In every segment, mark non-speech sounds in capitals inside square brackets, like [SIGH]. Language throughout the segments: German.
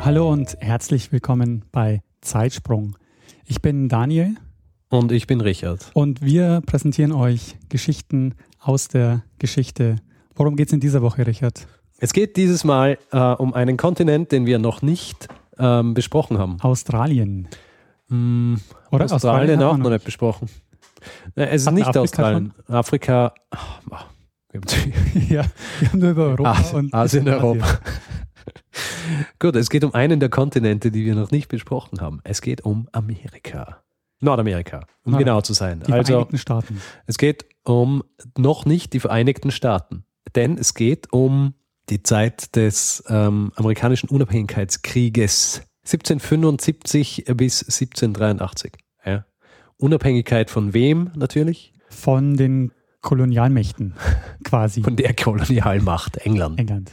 Hallo und herzlich willkommen bei Zeitsprung. Ich bin Daniel. Und ich bin Richard. Und wir präsentieren euch Geschichten aus der Geschichte. Worum geht es in dieser Woche, Richard? Es geht dieses Mal äh, um einen Kontinent, den wir noch nicht ähm, besprochen haben. Australien. Mm, Oder Australien, Australien auch noch nicht besprochen. Äh, es ist nicht Afrika Australien. Schon? Afrika. Oh, [LAUGHS] ja, wir haben nur über Europa Asien, und Asien, Europa. Gut, es geht um einen der Kontinente, die wir noch nicht besprochen haben. Es geht um Amerika. Nordamerika, um Nein, genau zu sein. Die also, Vereinigten Staaten. Es geht um noch nicht die Vereinigten Staaten, denn es geht um die Zeit des ähm, amerikanischen Unabhängigkeitskrieges 1775 bis 1783. Ja. Unabhängigkeit von wem natürlich? Von den Kolonialmächten quasi. Von der Kolonialmacht England. England.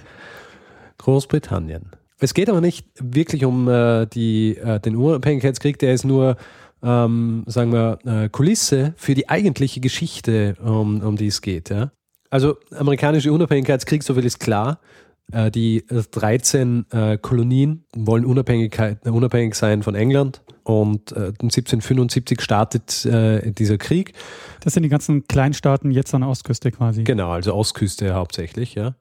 Großbritannien. Es geht aber nicht wirklich um äh, die, äh, den Unabhängigkeitskrieg, der ist nur, ähm, sagen wir, äh, Kulisse für die eigentliche Geschichte, um, um die es geht. Ja? Also amerikanische Unabhängigkeitskrieg, so viel ist klar. Äh, die 13 äh, Kolonien wollen Unabhängigkeit, unabhängig sein von England und 1775 startet dieser Krieg. Das sind die ganzen Kleinstaaten jetzt an der Ostküste quasi. Genau, also Ostküste hauptsächlich, ja.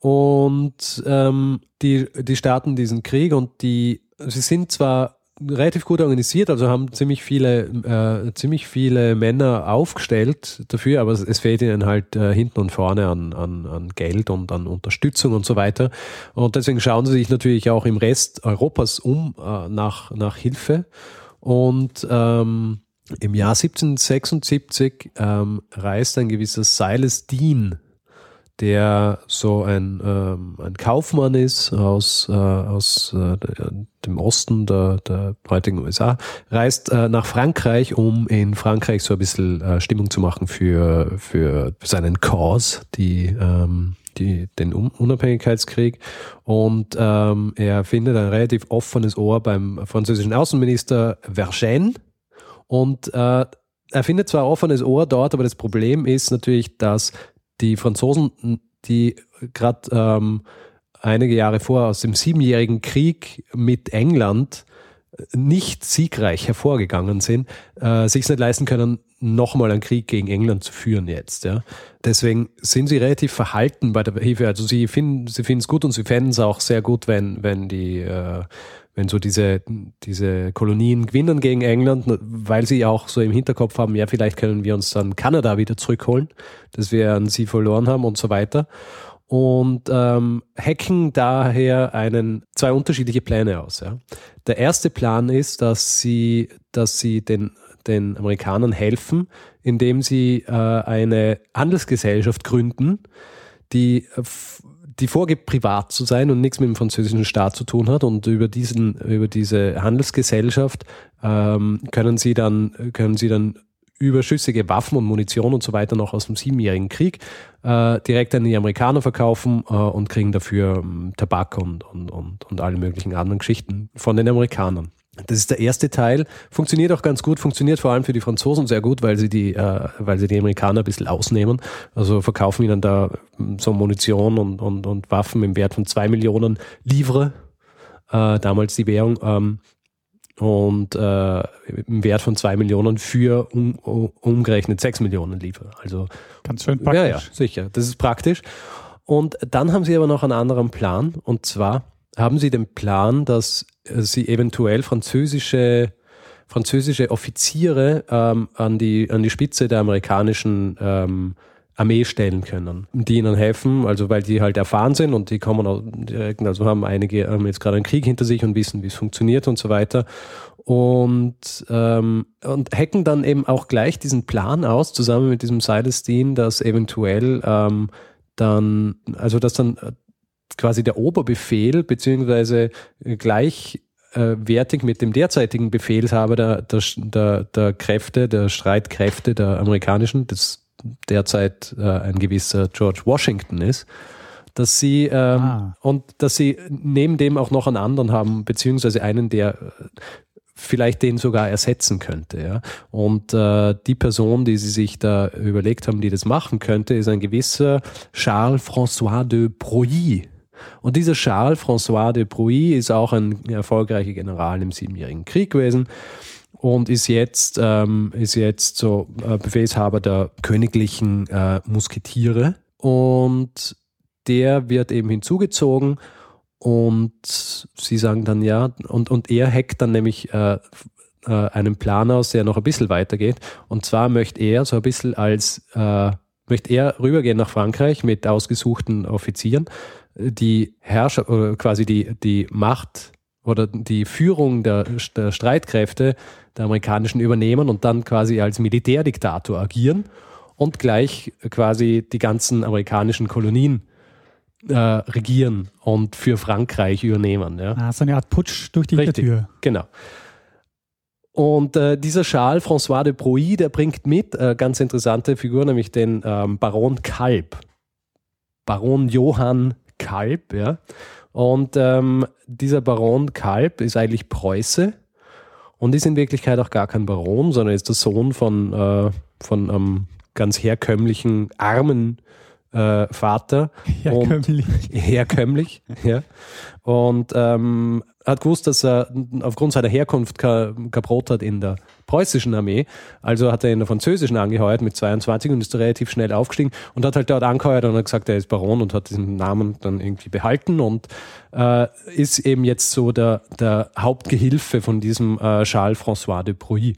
Und ähm, die, die starten diesen Krieg und die, sie sind zwar relativ gut organisiert, also haben ziemlich viele, äh, ziemlich viele Männer aufgestellt dafür, aber es, es fehlt ihnen halt äh, hinten und vorne an, an, an Geld und an Unterstützung und so weiter. Und deswegen schauen sie sich natürlich auch im Rest Europas um äh, nach, nach Hilfe. Und ähm, im Jahr 1776 ähm, reist ein gewisser Silas Dean der so ein, ähm, ein Kaufmann ist aus, äh, aus äh, dem Osten der, der heutigen USA, reist äh, nach Frankreich, um in Frankreich so ein bisschen äh, Stimmung zu machen für, für seinen Cause, die, ähm, die, den Unabhängigkeitskrieg. Und ähm, er findet ein relativ offenes Ohr beim französischen Außenminister Vergennes. Und äh, er findet zwar offenes Ohr dort, aber das Problem ist natürlich, dass die Franzosen, die gerade ähm, einige Jahre vor aus dem Siebenjährigen Krieg mit England nicht siegreich hervorgegangen sind, äh, sich nicht leisten können, nochmal einen Krieg gegen England zu führen jetzt. Ja. Deswegen sind sie relativ verhalten bei der Hilfe. Also sie finden sie es gut und sie fänden es auch sehr gut, wenn, wenn die äh, wenn so diese, diese Kolonien gewinnen gegen England, weil sie auch so im Hinterkopf haben, ja, vielleicht können wir uns dann Kanada wieder zurückholen, dass wir an sie verloren haben und so weiter. Und ähm, hacken daher einen, zwei unterschiedliche Pläne aus. Ja. Der erste Plan ist, dass sie, dass sie den, den Amerikanern helfen, indem sie äh, eine Handelsgesellschaft gründen, die die vorgibt, privat zu sein und nichts mit dem französischen Staat zu tun hat. Und über diesen, über diese Handelsgesellschaft ähm, können sie dann, können sie dann überschüssige Waffen und Munition und so weiter noch aus dem Siebenjährigen Krieg äh, direkt an die Amerikaner verkaufen äh, und kriegen dafür ähm, Tabak und, und, und, und alle möglichen anderen Geschichten von den Amerikanern. Das ist der erste Teil. Funktioniert auch ganz gut, funktioniert vor allem für die Franzosen sehr gut, weil sie die, äh, weil sie die Amerikaner ein bisschen ausnehmen. Also verkaufen ihnen da hm, so Munition und, und, und Waffen im Wert von zwei Millionen Livre, äh, damals die Währung, ähm, und äh, im Wert von zwei Millionen für um, umgerechnet sechs Millionen Livre. Also ganz schön praktisch. Ja, ja, sicher. Das ist praktisch. Und dann haben sie aber noch einen anderen Plan, und zwar haben sie den Plan, dass sie eventuell französische, französische Offiziere ähm, an, die, an die Spitze der amerikanischen ähm, Armee stellen können, die ihnen helfen, also weil die halt erfahren sind und die kommen auch direkt, also haben einige haben jetzt gerade einen Krieg hinter sich und wissen, wie es funktioniert und so weiter. Und, ähm, und hacken dann eben auch gleich diesen Plan aus, zusammen mit diesem Sidestein, dass eventuell ähm, dann, also dass dann quasi der Oberbefehl beziehungsweise gleich gleichwertig mit dem derzeitigen Befehlshaber der, der, der, der Kräfte, der Streitkräfte der amerikanischen, das derzeit äh, ein gewisser George Washington ist, dass sie ähm, ah. und dass sie neben dem auch noch einen anderen haben, beziehungsweise einen, der vielleicht den sogar ersetzen könnte. Ja? Und äh, die Person, die sie sich da überlegt haben, die das machen könnte, ist ein gewisser Charles-François de Broglie. Und dieser Charles-François de Broglie ist auch ein erfolgreicher General im Siebenjährigen Krieg gewesen und ist jetzt, ähm, ist jetzt so äh, Befehlshaber der königlichen äh, Musketiere. Und der wird eben hinzugezogen und sie sagen dann ja, und, und er hackt dann nämlich äh, äh, einen Plan aus, der noch ein bisschen weitergeht. Und zwar möchte er so ein bisschen als, äh, möchte er rübergehen nach Frankreich mit ausgesuchten Offizieren, die Herrscher, oder quasi die, die Macht oder die Führung der, der Streitkräfte der amerikanischen übernehmen und dann quasi als Militärdiktator agieren und gleich quasi die ganzen amerikanischen Kolonien äh, regieren und für Frankreich übernehmen. Ja. Ah, so eine Art Putsch durch die Richtig, Tür. Genau. Und äh, dieser Charles François de Broglie, der bringt mit, äh, ganz interessante Figur, nämlich den ähm, Baron Kalb. Baron Johann Kalb, ja. Und ähm, dieser Baron Kalb ist eigentlich Preuße und ist in Wirklichkeit auch gar kein Baron, sondern ist der Sohn von, äh, von einem ganz herkömmlichen, armen äh, Vater. Herkömmlich. Und, [LAUGHS] herkömmlich, ja. Und ähm, hat gewusst, dass er aufgrund seiner Herkunft kein, Brot hat in der preußischen Armee. Also hat er in der französischen angeheuert mit 22 und ist relativ schnell aufgestiegen und hat halt dort angeheuert und hat gesagt, er ist Baron und hat diesen Namen dann irgendwie behalten und äh, ist eben jetzt so der, der Hauptgehilfe von diesem äh, Charles François de Broglie.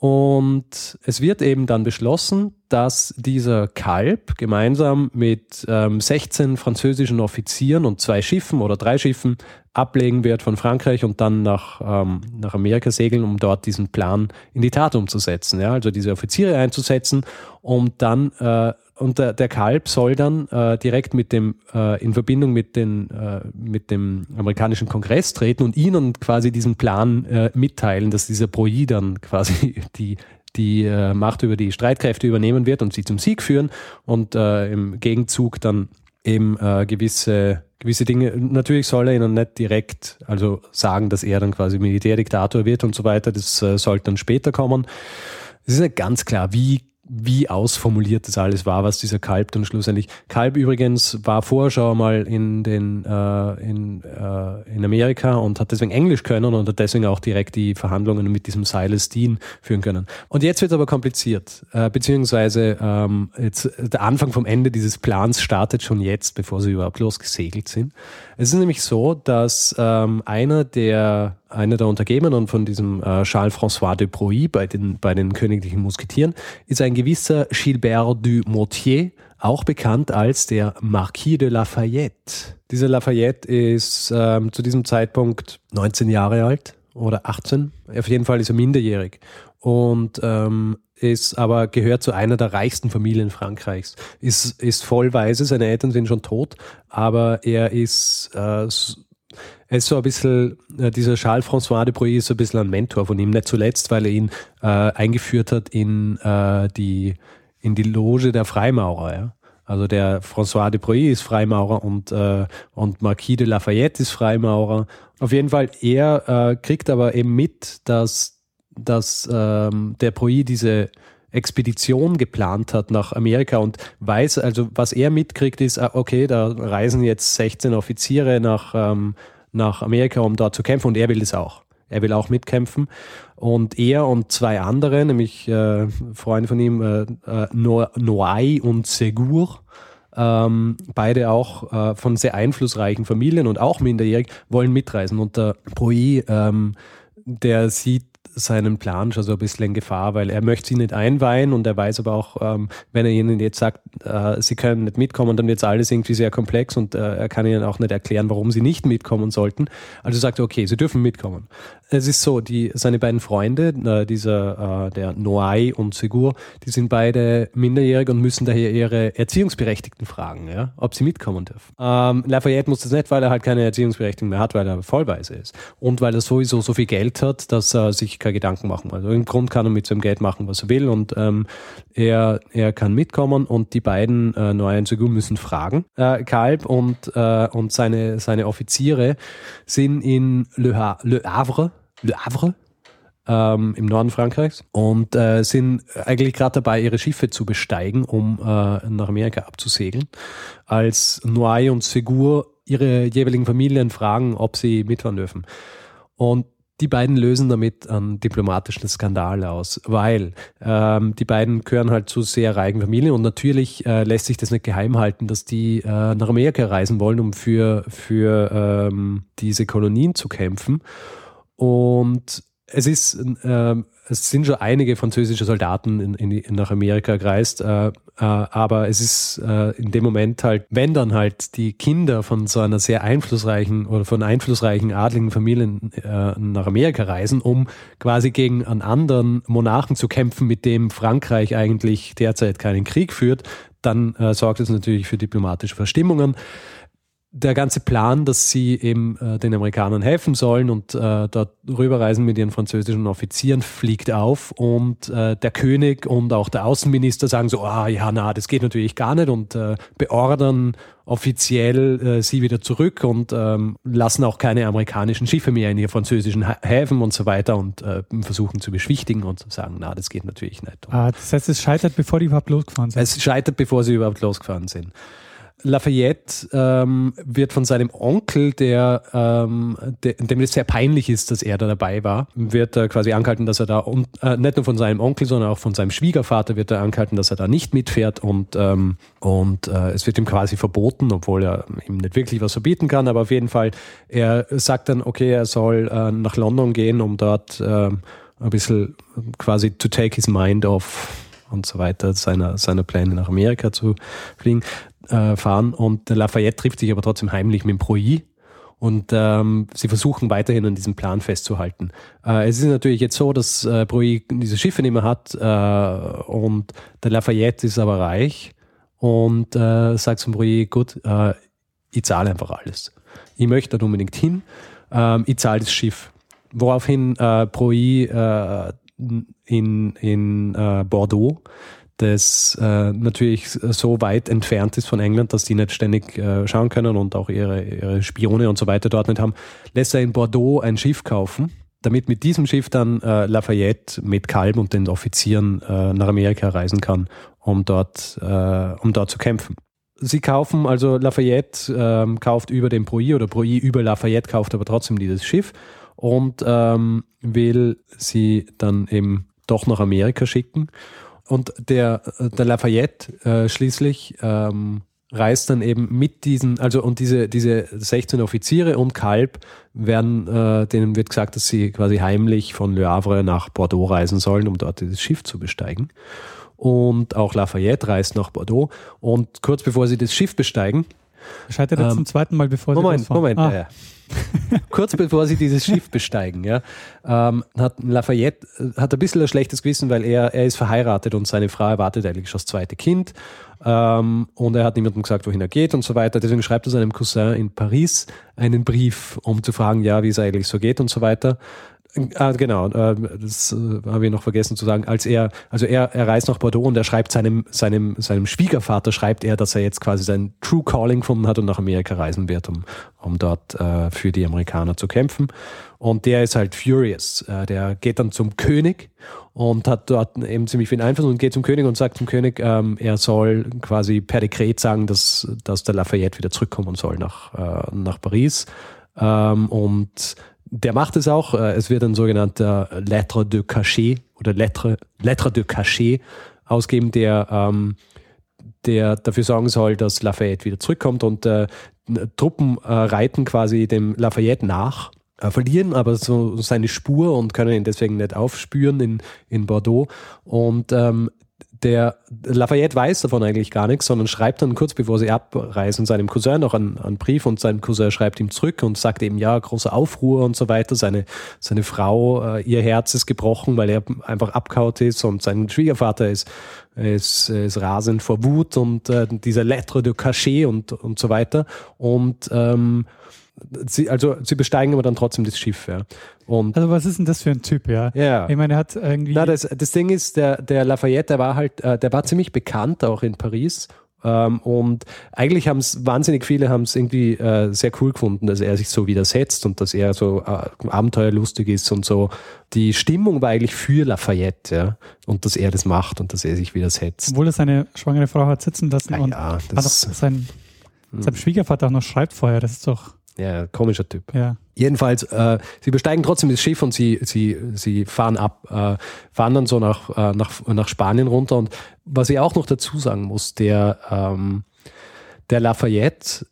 Und es wird eben dann beschlossen, dass dieser Kalb gemeinsam mit ähm, 16 französischen Offizieren und zwei Schiffen oder drei Schiffen ablegen wird von Frankreich und dann nach, ähm, nach Amerika segeln, um dort diesen Plan in die Tat umzusetzen. Ja? Also diese Offiziere einzusetzen, um dann äh, und der, der Kalb soll dann äh, direkt mit dem, äh, in Verbindung mit, den, äh, mit dem amerikanischen Kongress treten und ihnen quasi diesen Plan äh, mitteilen, dass dieser Broi dann quasi [LAUGHS] die, die äh, Macht über die Streitkräfte übernehmen wird und sie zum Sieg führen und äh, im Gegenzug dann eben gewisse, gewisse Dinge, natürlich soll er ihnen nicht direkt also sagen, dass er dann quasi Militärdiktator wird und so weiter, das sollte dann später kommen. Es ist nicht ganz klar, wie wie ausformuliert das alles war, was dieser Kalb dann schlussendlich. Kalb übrigens war vorher schon mal in, den, äh, in, äh, in Amerika und hat deswegen Englisch können und hat deswegen auch direkt die Verhandlungen mit diesem Silas Dean führen können. Und jetzt wird es aber kompliziert, äh, beziehungsweise ähm, jetzt, der Anfang vom Ende dieses Plans startet schon jetzt, bevor sie überhaupt losgesegelt sind. Es ist nämlich so, dass ähm, einer der einer der Untergebenen von diesem äh, Charles-François de Broglie bei den, bei den königlichen Musketieren ist ein gewisser Gilbert du Motier, auch bekannt als der Marquis de Lafayette. Dieser Lafayette ist ähm, zu diesem Zeitpunkt 19 Jahre alt oder 18. Auf jeden Fall ist er minderjährig und ähm, ist aber gehört zu einer der reichsten Familien Frankreichs. Ist, ist vollweise, seine Eltern sind schon tot, aber er ist äh, er ist so ein bisschen, äh, dieser Charles-François de Broglie ist so ein bisschen ein Mentor von ihm, nicht zuletzt, weil er ihn äh, eingeführt hat in, äh, die, in die Loge der Freimaurer. Ja? Also der François de Broglie ist Freimaurer und, äh, und Marquis de Lafayette ist Freimaurer. Auf jeden Fall, er äh, kriegt aber eben mit, dass, dass ähm, der Broglie diese Expedition geplant hat nach Amerika und weiß, also was er mitkriegt, ist, ah, okay, da reisen jetzt 16 Offiziere nach, ähm, nach Amerika, um dort zu kämpfen und er will das auch. Er will auch mitkämpfen. Und er und zwei andere, nämlich äh, Freunde von ihm, äh, äh, Noai und Segur, ähm, beide auch äh, von sehr einflussreichen Familien und auch minderjährig, wollen mitreisen. Und der Proi, ähm, der sieht seinen Plan schon so ein bisschen in Gefahr, weil er möchte sie nicht einweihen und er weiß aber auch, ähm, wenn er ihnen jetzt sagt, äh, sie können nicht mitkommen, dann wird es alles irgendwie sehr komplex und äh, er kann ihnen auch nicht erklären, warum sie nicht mitkommen sollten. Also sagt er, okay, sie dürfen mitkommen. Es ist so, die, seine beiden Freunde, äh, dieser, äh, der Noai und Segur, die sind beide minderjährig und müssen daher ihre Erziehungsberechtigten fragen, ja, ob sie mitkommen dürfen. Ähm, Lafayette muss das nicht, weil er halt keine Erziehungsberechtigung mehr hat, weil er vollweise ist. Und weil er sowieso so viel Geld hat, dass er sich keine Gedanken machen. Also im Grund kann er mit seinem Geld machen, was er will und ähm, er, er kann mitkommen und die beiden äh, Segur müssen fragen. Äh, Kalb und, äh, und seine, seine Offiziere sind in Le, ha Le Havre, Le Havre, ähm, im Norden Frankreichs und äh, sind eigentlich gerade dabei, ihre Schiffe zu besteigen, um äh, nach Amerika abzusegeln, als Noailles und Segur ihre jeweiligen Familien fragen, ob sie mitfahren dürfen. Und die beiden lösen damit einen diplomatischen Skandal aus, weil ähm, die beiden gehören halt zu sehr reichen Familien und natürlich äh, lässt sich das nicht geheim halten, dass die äh, nach Amerika reisen wollen, um für, für ähm, diese Kolonien zu kämpfen. Und es ist, äh, es sind schon einige französische Soldaten in, in, nach Amerika gereist, äh, äh, aber es ist äh, in dem Moment halt, wenn dann halt die Kinder von so einer sehr einflussreichen oder von einflussreichen adligen Familien äh, nach Amerika reisen, um quasi gegen einen anderen Monarchen zu kämpfen, mit dem Frankreich eigentlich derzeit keinen Krieg führt, dann äh, sorgt es natürlich für diplomatische Verstimmungen der ganze Plan, dass sie eben äh, den Amerikanern helfen sollen und äh, dort rüberreisen mit ihren französischen Offizieren, fliegt auf und äh, der König und auch der Außenminister sagen so, ah ja, na, das geht natürlich gar nicht und äh, beordern offiziell äh, sie wieder zurück und ähm, lassen auch keine amerikanischen Schiffe mehr in ihre französischen Häfen und so weiter und äh, versuchen zu beschwichtigen und zu sagen, na, das geht natürlich nicht. Ah, das heißt, es scheitert, bevor die überhaupt losgefahren sind. Es scheitert, bevor sie überhaupt losgefahren sind. Lafayette ähm, wird von seinem Onkel, der, ähm, der, dem es sehr peinlich ist, dass er da dabei war, wird er quasi angehalten, dass er da, und, äh, nicht nur von seinem Onkel, sondern auch von seinem Schwiegervater wird er angehalten, dass er da nicht mitfährt und, ähm, und äh, es wird ihm quasi verboten, obwohl er ihm nicht wirklich was verbieten kann, aber auf jeden Fall, er sagt dann, okay, er soll äh, nach London gehen, um dort äh, ein bisschen quasi to take his mind off und so weiter, seiner, seiner Pläne nach Amerika zu fliegen äh, fahren und Lafayette trifft sich aber trotzdem heimlich mit dem Proi und ähm, sie versuchen weiterhin an diesem Plan festzuhalten. Äh, es ist natürlich jetzt so, dass äh, Proi diese Schiffe nicht mehr hat äh, und der Lafayette ist aber reich und äh, sagt zum Proi, gut, äh, ich zahle einfach alles. Ich möchte da unbedingt hin, äh, ich zahle das Schiff. Woraufhin äh, Proi äh, in, in äh, Bordeaux das äh, natürlich so weit entfernt ist von England, dass die nicht ständig äh, schauen können und auch ihre, ihre Spione und so weiter dort nicht haben, lässt er in Bordeaux ein Schiff kaufen, damit mit diesem Schiff dann äh, Lafayette mit Kalb und den Offizieren äh, nach Amerika reisen kann, um dort, äh, um dort zu kämpfen. Sie kaufen, also Lafayette ähm, kauft über den Broi oder Broi über Lafayette kauft aber trotzdem dieses Schiff und ähm, will sie dann eben doch nach Amerika schicken. Und der, der Lafayette äh, schließlich ähm, reist dann eben mit diesen, also und diese, diese 16 Offiziere und Kalb werden, äh, denen wird gesagt, dass sie quasi heimlich von Le Havre nach Bordeaux reisen sollen, um dort dieses Schiff zu besteigen. Und auch Lafayette reist nach Bordeaux. Und kurz bevor sie das Schiff besteigen, Scheitert jetzt ähm, zum zweiten Mal, bevor Moment, sie Moment, Moment. Ah. [LAUGHS] Kurz bevor sie dieses Schiff besteigen, ja, ähm, hat Lafayette äh, hat ein bisschen ein schlechtes Gewissen, weil er, er ist verheiratet und seine Frau erwartet eigentlich schon das zweite Kind. Ähm, und er hat niemandem gesagt, wohin er geht und so weiter. Deswegen schreibt er seinem Cousin in Paris einen Brief, um zu fragen, ja, wie es eigentlich so geht und so weiter. Ah, genau, äh, das äh, habe ich noch vergessen zu sagen. Als er, also er, er reist nach Bordeaux und er schreibt seinem, seinem, seinem Schwiegervater, schreibt er, dass er jetzt quasi sein True Calling gefunden hat und nach Amerika reisen wird, um, um dort äh, für die Amerikaner zu kämpfen. Und der ist halt furious. Äh, der geht dann zum König und hat dort eben ziemlich viel Einfluss und geht zum König und sagt zum König, ähm, er soll quasi per Dekret sagen, dass, dass der Lafayette wieder zurückkommen soll nach, äh, nach Paris. Ähm, und der macht es auch. Äh, es wird ein sogenannter Lettre de Cachet oder Lettre, Lettre de Cachet ausgeben, der, ähm, der dafür sorgen soll, dass Lafayette wieder zurückkommt und äh, Truppen äh, reiten quasi dem Lafayette nach äh, verlieren aber so seine Spur und können ihn deswegen nicht aufspüren in, in Bordeaux. Und ähm, der Lafayette weiß davon eigentlich gar nichts, sondern schreibt dann kurz bevor sie abreisen seinem Cousin noch einen, einen, Brief und sein Cousin schreibt ihm zurück und sagt eben, ja, großer Aufruhr und so weiter. Seine, seine Frau, äh, ihr Herz ist gebrochen, weil er einfach abkaut ist und sein Schwiegervater ist, ist, ist rasend vor Wut und äh, dieser Lettre de Cachet und, und so weiter. Und ähm, sie, also sie besteigen aber dann trotzdem das Schiff, ja. Und also was ist denn das für ein Typ, ja? Ja. Ich meine, er hat irgendwie. Na, das, das Ding ist, der, der Lafayette, der war halt, äh, der war ziemlich bekannt auch in Paris. Ähm, und eigentlich haben es wahnsinnig viele haben es irgendwie äh, sehr cool gefunden, dass er sich so widersetzt und dass er so äh, abenteuerlustig ist und so. Die Stimmung war eigentlich für Lafayette, ja. Und dass er das macht und dass er sich widersetzt. Obwohl er seine schwangere Frau hat sitzen lassen Ja, und ja, das, sein, seinem Schwiegervater auch noch schreibt vorher. Das ist doch, ja, komischer Typ. ja. Jedenfalls, äh, sie besteigen trotzdem das Schiff und sie, sie, sie fahren ab, äh, fahren dann so nach, äh, nach, nach Spanien runter. Und was ich auch noch dazu sagen muss, der, ähm, der Lafayette,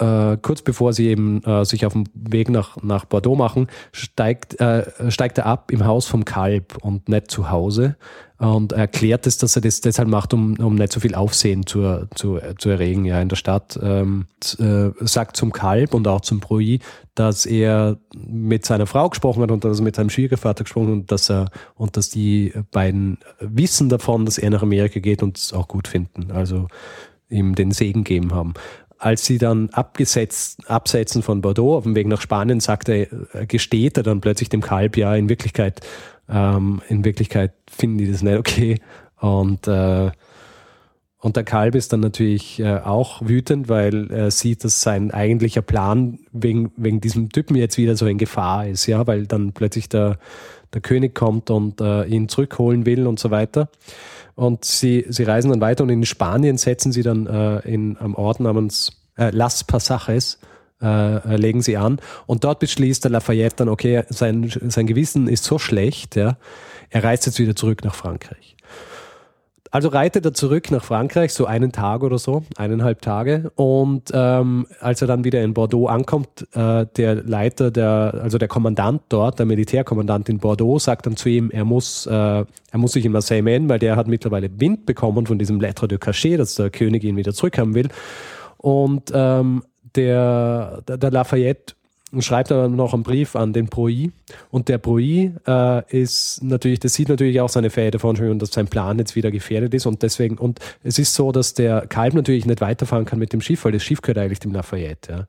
äh, kurz bevor sie eben äh, sich auf dem Weg nach, nach Bordeaux machen, steigt, äh, steigt er ab im Haus vom Kalb und nicht zu Hause und erklärt es, dass er das deshalb macht, um, um nicht so viel Aufsehen zu, zu, zu erregen ja, in der Stadt. Ähm, äh, sagt zum Kalb und auch zum Brui, dass er mit seiner Frau gesprochen hat und dass er mit seinem Schwiegervater gesprochen hat und dass er und dass die beiden wissen davon, dass er nach Amerika geht und es auch gut finden. Also ihm den Segen geben haben als sie dann abgesetzt, absetzen von Bordeaux auf dem Weg nach Spanien, sagt er, äh, gesteht er dann plötzlich dem Kalb, ja, in Wirklichkeit, ähm, in Wirklichkeit finden die das nicht okay. Und, äh, und der Kalb ist dann natürlich äh, auch wütend, weil er sieht, dass sein eigentlicher Plan wegen, wegen diesem Typen jetzt wieder so in Gefahr ist, ja, weil dann plötzlich der, der König kommt und äh, ihn zurückholen will und so weiter. Und sie, sie reisen dann weiter und in Spanien setzen sie dann äh, in einem Ort namens äh, Las Pasajes, äh, legen sie an. Und dort beschließt der Lafayette dann, okay, sein, sein Gewissen ist so schlecht, ja, er reist jetzt wieder zurück nach Frankreich. Also reitet er zurück nach Frankreich, so einen Tag oder so, eineinhalb Tage. Und ähm, als er dann wieder in Bordeaux ankommt, äh, der Leiter, der, also der Kommandant dort, der Militärkommandant in Bordeaux, sagt dann zu ihm, er muss, äh, er muss sich in Marseille melden, weil der hat mittlerweile Wind bekommen von diesem Lettre de Cachet, dass der König ihn wieder zurückhaben will. Und ähm, der, der, der Lafayette schreibt aber noch einen Brief an den Broi und der Broi äh, ist natürlich, das sieht natürlich auch seine Fähigkeit davon schon, dass sein Plan jetzt wieder gefährdet ist und deswegen, und es ist so, dass der Kalb natürlich nicht weiterfahren kann mit dem Schiff, weil das Schiff gehört eigentlich dem Lafayette. Ja.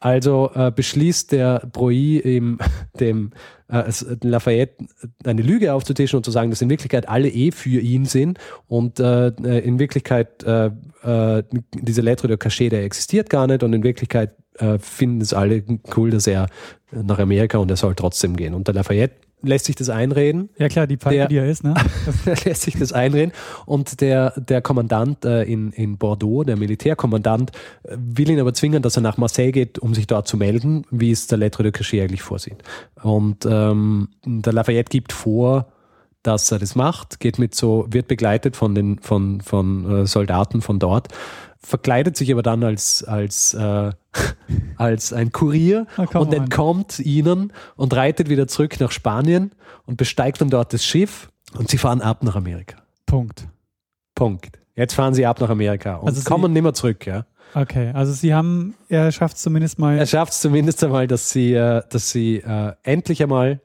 Also äh, beschließt der Broi ihm, [LAUGHS] dem äh, Lafayette eine Lüge aufzutischen und zu sagen, dass in Wirklichkeit alle eh für ihn sind und äh, in Wirklichkeit äh, äh, diese Lettre de Cachet, der existiert gar nicht und in Wirklichkeit äh, finden es alle cool, dass er nach Amerika und er soll trotzdem gehen. Und der Lafayette lässt sich das einreden. Ja klar, die Pfeife, die er ist, ne? [LAUGHS] er lässt sich das einreden. Und der, der Kommandant äh, in, in Bordeaux, der Militärkommandant, will ihn aber zwingen, dass er nach Marseille geht, um sich dort zu melden, wie es der Lettre de Cachet eigentlich vorsieht. Und ähm, der Lafayette gibt vor, dass er das macht, geht mit so, wird begleitet von den von, von äh, Soldaten von dort, verkleidet sich aber dann als, als, äh, [LAUGHS] als ein Kurier come und entkommt ihnen und reitet wieder zurück nach Spanien und besteigt dann dort das Schiff und sie fahren ab nach Amerika. Punkt. Punkt. Jetzt fahren sie ab nach Amerika und Also sie- kommen nicht mehr zurück. Ja. Okay, also sie haben, er schafft es zumindest mal. Er schafft es zumindest einmal, dass sie, äh, dass sie äh, endlich einmal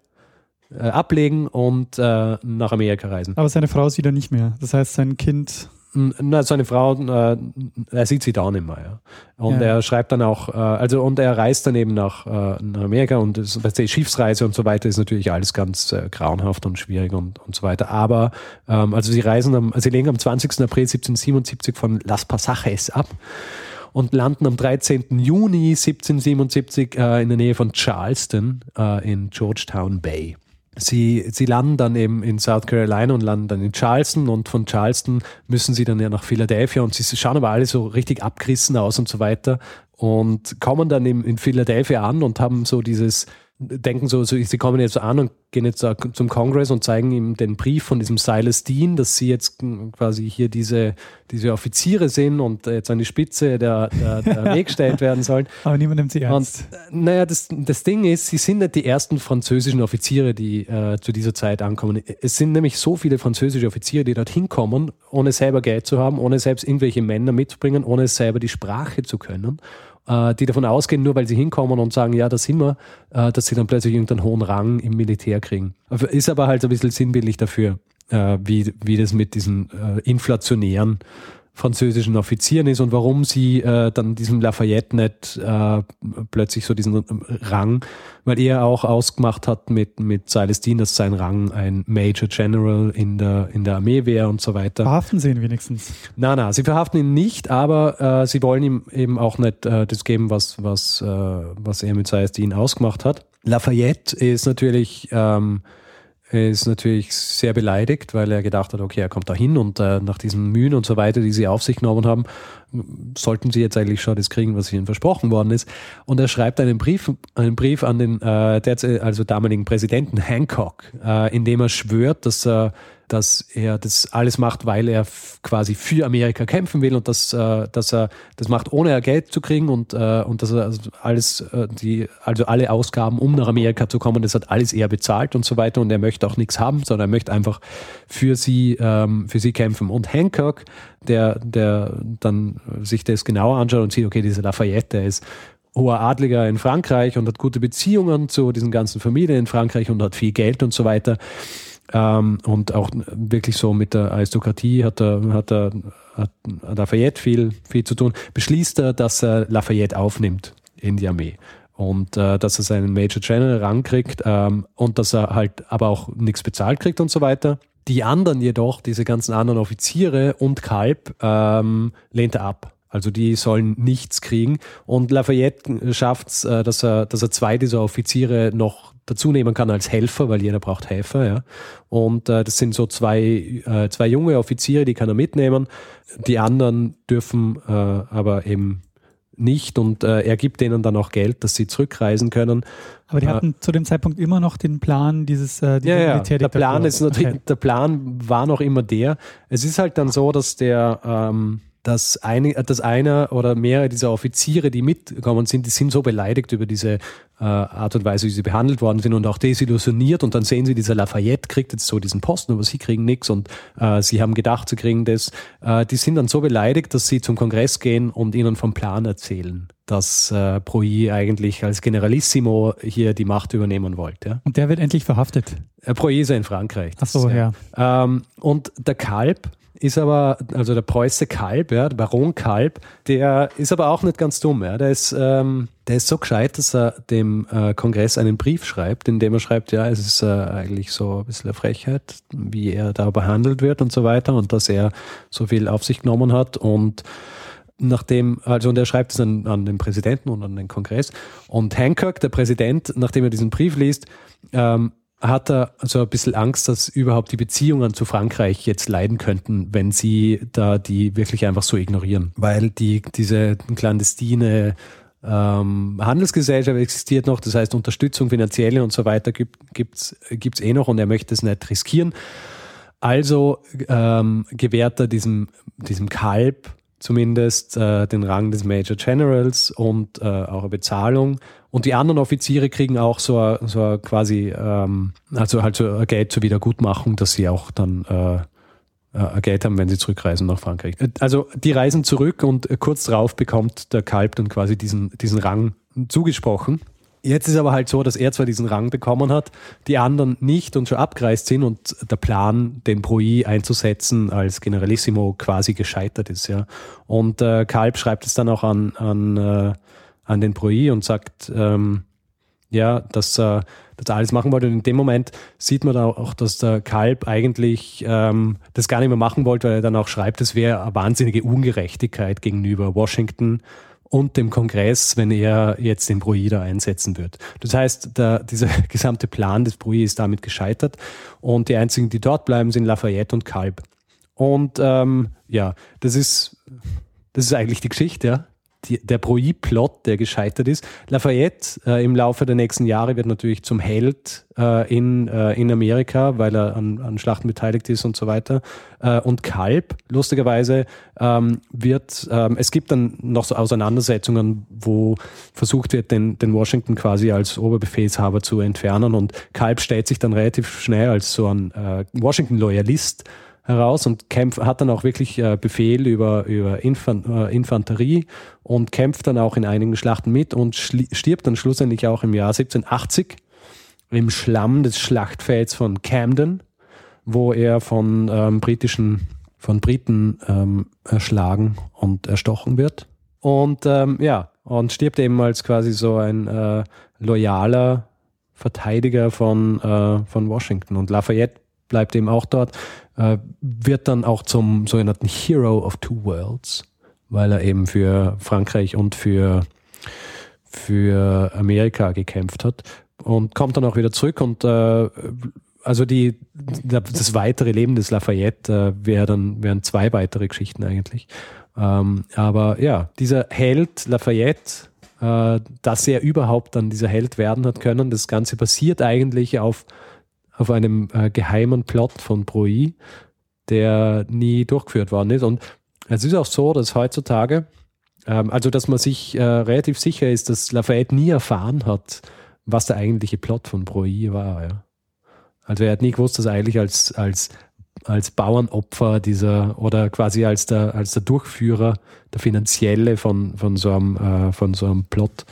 äh, ablegen und äh, nach Amerika reisen. aber seine Frau sieht er nicht mehr. Das heißt, sein Kind. Na, seine Frau, äh, er sieht sie da nicht mehr. Ja. Und Ja. er schreibt dann auch, äh, also und er reist dann eben nach, äh, nach Amerika und das, die Schiffsreise und so weiter ist natürlich alles ganz äh, grauenhaft und schwierig und, und so weiter. Aber ähm, also sie reisen am, also sie legen am 20. April 1777 von Las Pasajes ab und landen am 13. Juni 1777 äh, in der Nähe von Charleston äh, in Georgetown Bay. Sie, sie landen dann eben in South Carolina und landen dann in Charleston und von Charleston müssen sie dann ja nach Philadelphia und sie schauen aber alle so richtig abgerissen aus und so weiter und kommen dann in, in Philadelphia an und haben so dieses, denken so, so, sie kommen jetzt an und gehen jetzt zum Kongress und zeigen ihm den Brief von diesem Silas Dean, dass sie jetzt quasi hier diese, diese Offiziere sind und jetzt an die Spitze der, der, der [LAUGHS] Armee gestellt werden sollen. Aber niemand nimmt sie ernst. Und, naja, das, das Ding ist, sie sind nicht die ersten französischen Offiziere, die äh, zu dieser Zeit ankommen. Es sind nämlich so viele französische Offiziere, die dorthin kommen, ohne selber Geld zu haben, ohne selbst irgendwelche Männer mitzubringen, ohne selber die Sprache zu können äh, die davon ausgehen, nur weil sie hinkommen und sagen, ja, da sind wir, äh, dass sie dann plötzlich irgendeinen hohen Rang im Militär kriegen. Ist aber halt ein bisschen sinnbildlich dafür, äh, wie, wie das mit diesen äh, inflationären französischen Offizieren ist und warum sie äh, dann diesem Lafayette nicht äh, plötzlich so diesen Rang, weil er auch ausgemacht hat mit, mit Celestin, dass sein Rang ein Major General in der, in der Armee wäre und so weiter. Verhaften sie ihn wenigstens? Nein, nein, sie verhaften ihn nicht, aber äh, sie wollen ihm eben auch nicht äh, das geben, was, was, äh, was er mit Celestin ausgemacht hat. Lafayette ist natürlich ähm, ist natürlich sehr beleidigt, weil er gedacht hat, okay, er kommt da hin und äh, nach diesen Mühen und so weiter, die sie auf sich genommen haben, sollten sie jetzt eigentlich schon das kriegen, was ihnen versprochen worden ist. Und er schreibt einen Brief, einen Brief an den äh, derzeit, also damaligen Präsidenten Hancock, äh, in dem er schwört, dass er dass er das alles macht, weil er quasi für Amerika kämpfen will und dass, äh, dass er das macht, ohne Geld zu kriegen und, äh, und dass er alles, äh, die, also alle Ausgaben, um nach Amerika zu kommen, das hat alles er bezahlt und so weiter und er möchte auch nichts haben, sondern er möchte einfach für sie, ähm, für sie kämpfen. Und Hancock, der, der dann sich das genauer anschaut und sieht, okay, dieser Lafayette, der ist hoher Adliger in Frankreich und hat gute Beziehungen zu diesen ganzen Familien in Frankreich und hat viel Geld und so weiter ähm, und auch wirklich so mit der Aristokratie hat er, hat er hat Lafayette viel, viel zu tun, beschließt er, dass er Lafayette aufnimmt in die Armee und äh, dass er seinen Major General rankriegt ähm, und dass er halt aber auch nichts bezahlt kriegt und so weiter. Die anderen jedoch, diese ganzen anderen Offiziere und Kalb, ähm, lehnt er ab. Also die sollen nichts kriegen. Und Lafayette schafft es, äh, dass, er, dass er zwei dieser Offiziere noch dazu nehmen kann als Helfer, weil jeder braucht Helfer, ja. Und äh, das sind so zwei, äh, zwei junge Offiziere, die kann er mitnehmen. Die anderen dürfen äh, aber eben nicht und äh, er gibt denen dann auch Geld, dass sie zurückreisen können. Aber die äh, hatten zu dem Zeitpunkt immer noch den Plan, dieses äh, ja, ja. Der Plan ist natürlich, okay. der Plan war noch immer der. Es ist halt dann so, dass der ähm, dass, eine, dass einer oder mehrere dieser Offiziere, die mitgekommen sind, die sind so beleidigt über diese äh, Art und Weise, wie sie behandelt worden sind und auch desillusioniert und dann sehen sie, dieser Lafayette kriegt jetzt so diesen Posten, aber sie kriegen nichts und äh, sie haben gedacht, sie kriegen das. Äh, die sind dann so beleidigt, dass sie zum Kongress gehen und ihnen vom Plan erzählen, dass äh, Proi eigentlich als Generalissimo hier die Macht übernehmen wollte. Ja? Und der wird endlich verhaftet. Äh, ist ja in Frankreich. Ach so, ja. ja. Ähm, und der Kalb, ist aber, also der Preuße Kalb, ja, der Baron Kalb, der ist aber auch nicht ganz dumm. Ja. Der, ist, ähm, der ist so gescheit, dass er dem äh, Kongress einen Brief schreibt, in dem er schreibt, ja, es ist äh, eigentlich so ein bisschen eine Frechheit, wie er da behandelt wird und so weiter und dass er so viel auf sich genommen hat und nachdem, also und er schreibt es an, an den Präsidenten und an den Kongress und Hancock, der Präsident, nachdem er diesen Brief liest, ähm, hat er so ein bisschen Angst, dass überhaupt die Beziehungen zu Frankreich jetzt leiden könnten, wenn sie da die wirklich einfach so ignorieren. Weil die, diese clandestine ähm, Handelsgesellschaft existiert noch, das heißt Unterstützung, finanzielle und so weiter gibt es eh noch und er möchte es nicht riskieren. Also ähm, gewährt er diesem, diesem Kalb zumindest äh, den Rang des Major Generals und äh, auch eine Bezahlung. Und die anderen Offiziere kriegen auch so, so quasi, ähm, also halt so Geld zur Wiedergutmachung, dass sie auch dann äh, äh, Geld haben, wenn sie zurückreisen nach Frankreich. Also die reisen zurück und kurz darauf bekommt der Kalb dann quasi diesen, diesen Rang zugesprochen. Jetzt ist aber halt so, dass er zwar diesen Rang bekommen hat, die anderen nicht und schon abgereist sind und der Plan, den Proi einzusetzen als Generalissimo quasi gescheitert ist, ja. Und äh, Kalb schreibt es dann auch an, an, äh, an den Proi und sagt, ähm, ja, dass er äh, das alles machen wollte. Und in dem Moment sieht man auch, dass der Kalb eigentlich ähm, das gar nicht mehr machen wollte, weil er dann auch schreibt, es wäre eine wahnsinnige Ungerechtigkeit gegenüber Washington und dem Kongress, wenn er jetzt den Bruida einsetzen wird. Das heißt, der, dieser [LAUGHS] gesamte Plan des Bruy ist damit gescheitert und die einzigen, die dort bleiben, sind Lafayette und Kalb. Und ähm, ja, das ist, das ist eigentlich die Geschichte, ja. Die, der Broi-Plot, der gescheitert ist. Lafayette äh, im Laufe der nächsten Jahre wird natürlich zum Held äh, in, äh, in Amerika, weil er an, an Schlachten beteiligt ist und so weiter. Äh, und Kalb, lustigerweise, ähm, wird, ähm, es gibt dann noch so Auseinandersetzungen, wo versucht wird, den, den Washington quasi als Oberbefehlshaber zu entfernen und Kalb stellt sich dann relativ schnell als so ein äh, Washington-Loyalist heraus und kämpft, hat dann auch wirklich äh, Befehl über, über Infan äh, Infanterie und kämpft dann auch in einigen Schlachten mit und stirbt dann schlussendlich auch im Jahr 1780 im Schlamm des Schlachtfelds von Camden, wo er von ähm, britischen, von Briten ähm, erschlagen und erstochen wird. Und ähm, ja, und stirbt eben als quasi so ein äh, loyaler Verteidiger von, äh, von Washington. Und Lafayette bleibt eben auch dort, äh, wird dann auch zum sogenannten Hero of Two Worlds, weil er eben für Frankreich und für, für Amerika gekämpft hat und kommt dann auch wieder zurück und äh, also die, das weitere Leben des Lafayette äh, wär dann, wären zwei weitere Geschichten eigentlich. Ähm, aber ja, dieser Held Lafayette, äh, dass er überhaupt dann dieser Held werden hat können, das Ganze basiert eigentlich auf auf einem äh, geheimen Plot von Broi, der nie durchgeführt worden ist. Und es ist auch so, dass heutzutage, ähm, also dass man sich äh, relativ sicher ist, dass Lafayette nie erfahren hat, was der eigentliche Plot von Broi war. Ja. Also er hat nie gewusst, dass er eigentlich als, als, als Bauernopfer dieser oder quasi als der, als der Durchführer, der Finanzielle von, von, so, einem, äh, von so einem Plot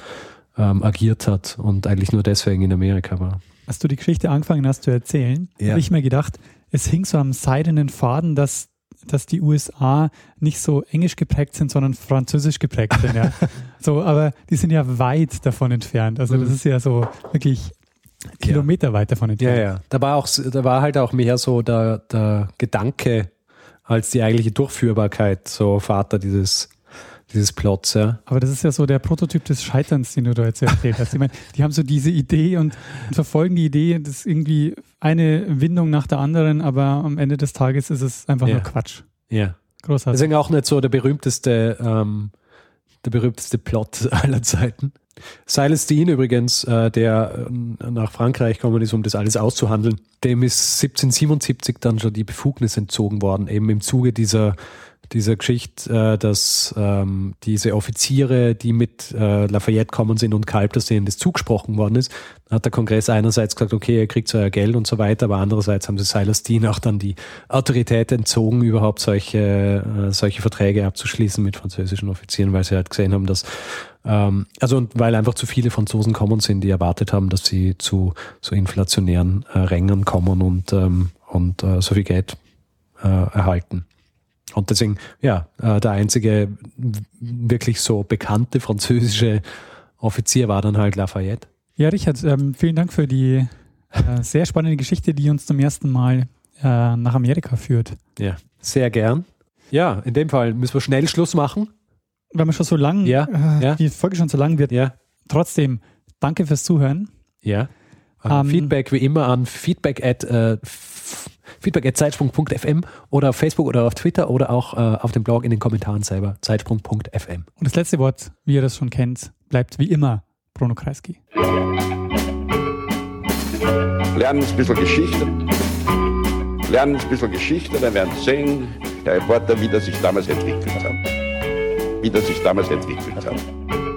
ähm, agiert hat und eigentlich nur deswegen in Amerika war als du die Geschichte angefangen hast zu erzählen, ja. habe ich mir gedacht, es hing so am seidenen Faden, dass, dass die USA nicht so englisch geprägt sind, sondern französisch geprägt sind. Ja. [LAUGHS] so, aber die sind ja weit davon entfernt. Also das mhm. ist ja so wirklich Kilometer ja. weit davon entfernt. Ja, ja. Da war, auch, da war halt auch mehr so der, der Gedanke als die eigentliche Durchführbarkeit, so Vater dieses dieses Plots, ja. Aber das ist ja so der Prototyp des Scheiterns, den du da jetzt erzählt hast. Ich meine, die haben so diese Idee und, verfolgen die Idee, das ist irgendwie eine Windung nach der anderen, aber am Ende des Tages ist es einfach ja. nur Quatsch. Ja. Großartig. Deswegen auch nicht so der berühmteste, ähm, der berühmteste Plot [LAUGHS] aller Zeiten. Silas Dean übrigens, äh, der äh, nach Frankreich gekommen ist, um das alles auszuhandeln, dem ist 1777 dann schon die Befugnis entzogen worden, eben im Zuge dieser dieser Geschichte, äh, dass ähm, diese Offiziere, die mit äh, Lafayette kommen sind und Kalb, dass denen das zugesprochen worden ist, hat der Kongress einerseits gesagt, okay, er kriegt zwar Geld und so weiter, aber andererseits haben sie Silas Dean auch dann die Autorität entzogen, überhaupt solche, äh, solche Verträge abzuschließen mit französischen Offizieren, weil sie halt gesehen haben, dass ähm, also und weil einfach zu viele Franzosen kommen sind, die erwartet haben, dass sie zu so inflationären äh, Rängen kommen und, ähm, und äh, so viel Geld äh, erhalten. Und deswegen, ja, äh, der einzige wirklich so bekannte französische Offizier war dann halt Lafayette. Ja, Richard, ähm, vielen Dank für die äh, sehr spannende Geschichte, die uns zum ersten Mal äh, nach Amerika führt. Ja, sehr gern. Ja, in dem Fall müssen wir schnell Schluss machen. Weil wir schon so lang, ja, äh, ja. die Folge schon so lang wird. Ja. Trotzdem, danke fürs Zuhören. Ja. Um, ähm, Feedback wie immer an feedback at uh, feedback.zeitsprung.fm oder auf Facebook oder auf Twitter oder auch äh, auf dem Blog in den Kommentaren selber, zeitsprung.fm. Und das letzte Wort, wie ihr das schon kennt, bleibt wie immer Bruno Kreisky. Lernen ein bisschen Geschichte. Lernen ein bisschen Geschichte, dann werden Sie sehen, Herr Reporter, wie das sich damals entwickelt hat. Wie das sich damals entwickelt hat.